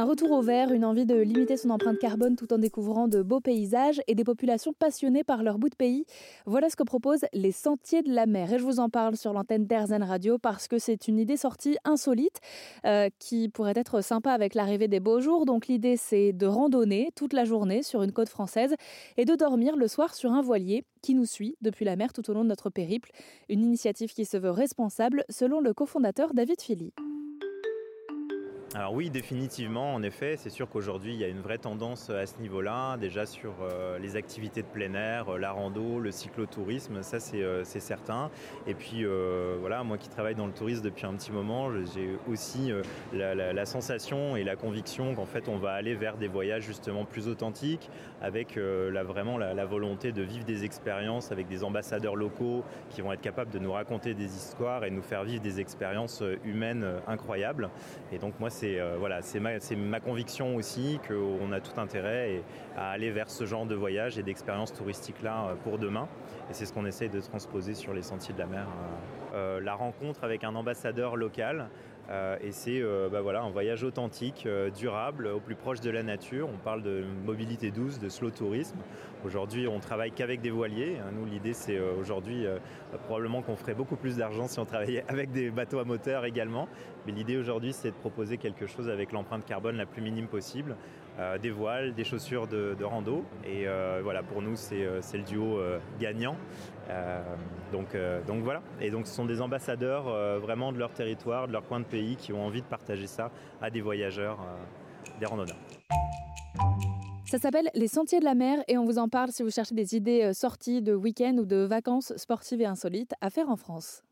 Un retour au vert, une envie de limiter son empreinte carbone tout en découvrant de beaux paysages et des populations passionnées par leur bout de pays. Voilà ce que proposent les Sentiers de la Mer. Et je vous en parle sur l'antenne d'Airzen Radio parce que c'est une idée sortie insolite euh, qui pourrait être sympa avec l'arrivée des beaux jours. Donc l'idée c'est de randonner toute la journée sur une côte française et de dormir le soir sur un voilier qui nous suit depuis la mer tout au long de notre périple. Une initiative qui se veut responsable selon le cofondateur David Philly. Alors oui, définitivement, en effet, c'est sûr qu'aujourd'hui, il y a une vraie tendance à ce niveau-là, déjà sur euh, les activités de plein air, euh, la rando, le cyclotourisme, ça c'est euh, certain. Et puis voilà, moi qui travaille dans le tourisme depuis un petit moment, j'ai aussi la, sensation et la conviction qu'en fait on va aller vers des voyages justement plus authentiques, avec la, vraiment la, volonté de vivre des expériences avec des ambassadeurs locaux qui vont être capables de nous raconter des histoires et nous faire vivre des expériences humaines incroyables. Et donc moi, c'est euh, voilà, ma, ma, conviction aussi qu'on a tout intérêt à aller vers ce genre de voyage et d'expérience touristique là euh, pour demain. Et c'est ce qu'on essaye de transposer sur les sentiers de la mer. Euh, la rencontre avec un ambassadeur local, et c'est euh, bah voilà, un voyage authentique, euh, durable, au plus proche de la nature. On parle de mobilité douce, de slow tourisme. Aujourd'hui, on travaille qu'avec des voiliers. Hein, nous, l'idée, c'est aujourd'hui probablement qu'on ferait beaucoup plus d'argent si on travaillait avec des bateaux à moteur également. Mais l'idée aujourd'hui, c'est de proposer quelque chose avec l'empreinte carbone la plus minime possible. Des voiles, des chaussures de, de rando. Et voilà, pour nous, c'est le duo gagnant. donc, donc voilà. Et donc, ce sont des ambassadeurs vraiment de leur territoire, de leur coin de pays qui ont envie de partager ça à des voyageurs, euh, des randonneurs. Ça s'appelle Les Sentiers de la Mer et on vous en parle si vous cherchez des idées euh, sorties de week-end ou de vacances sportives et insolites à faire en France.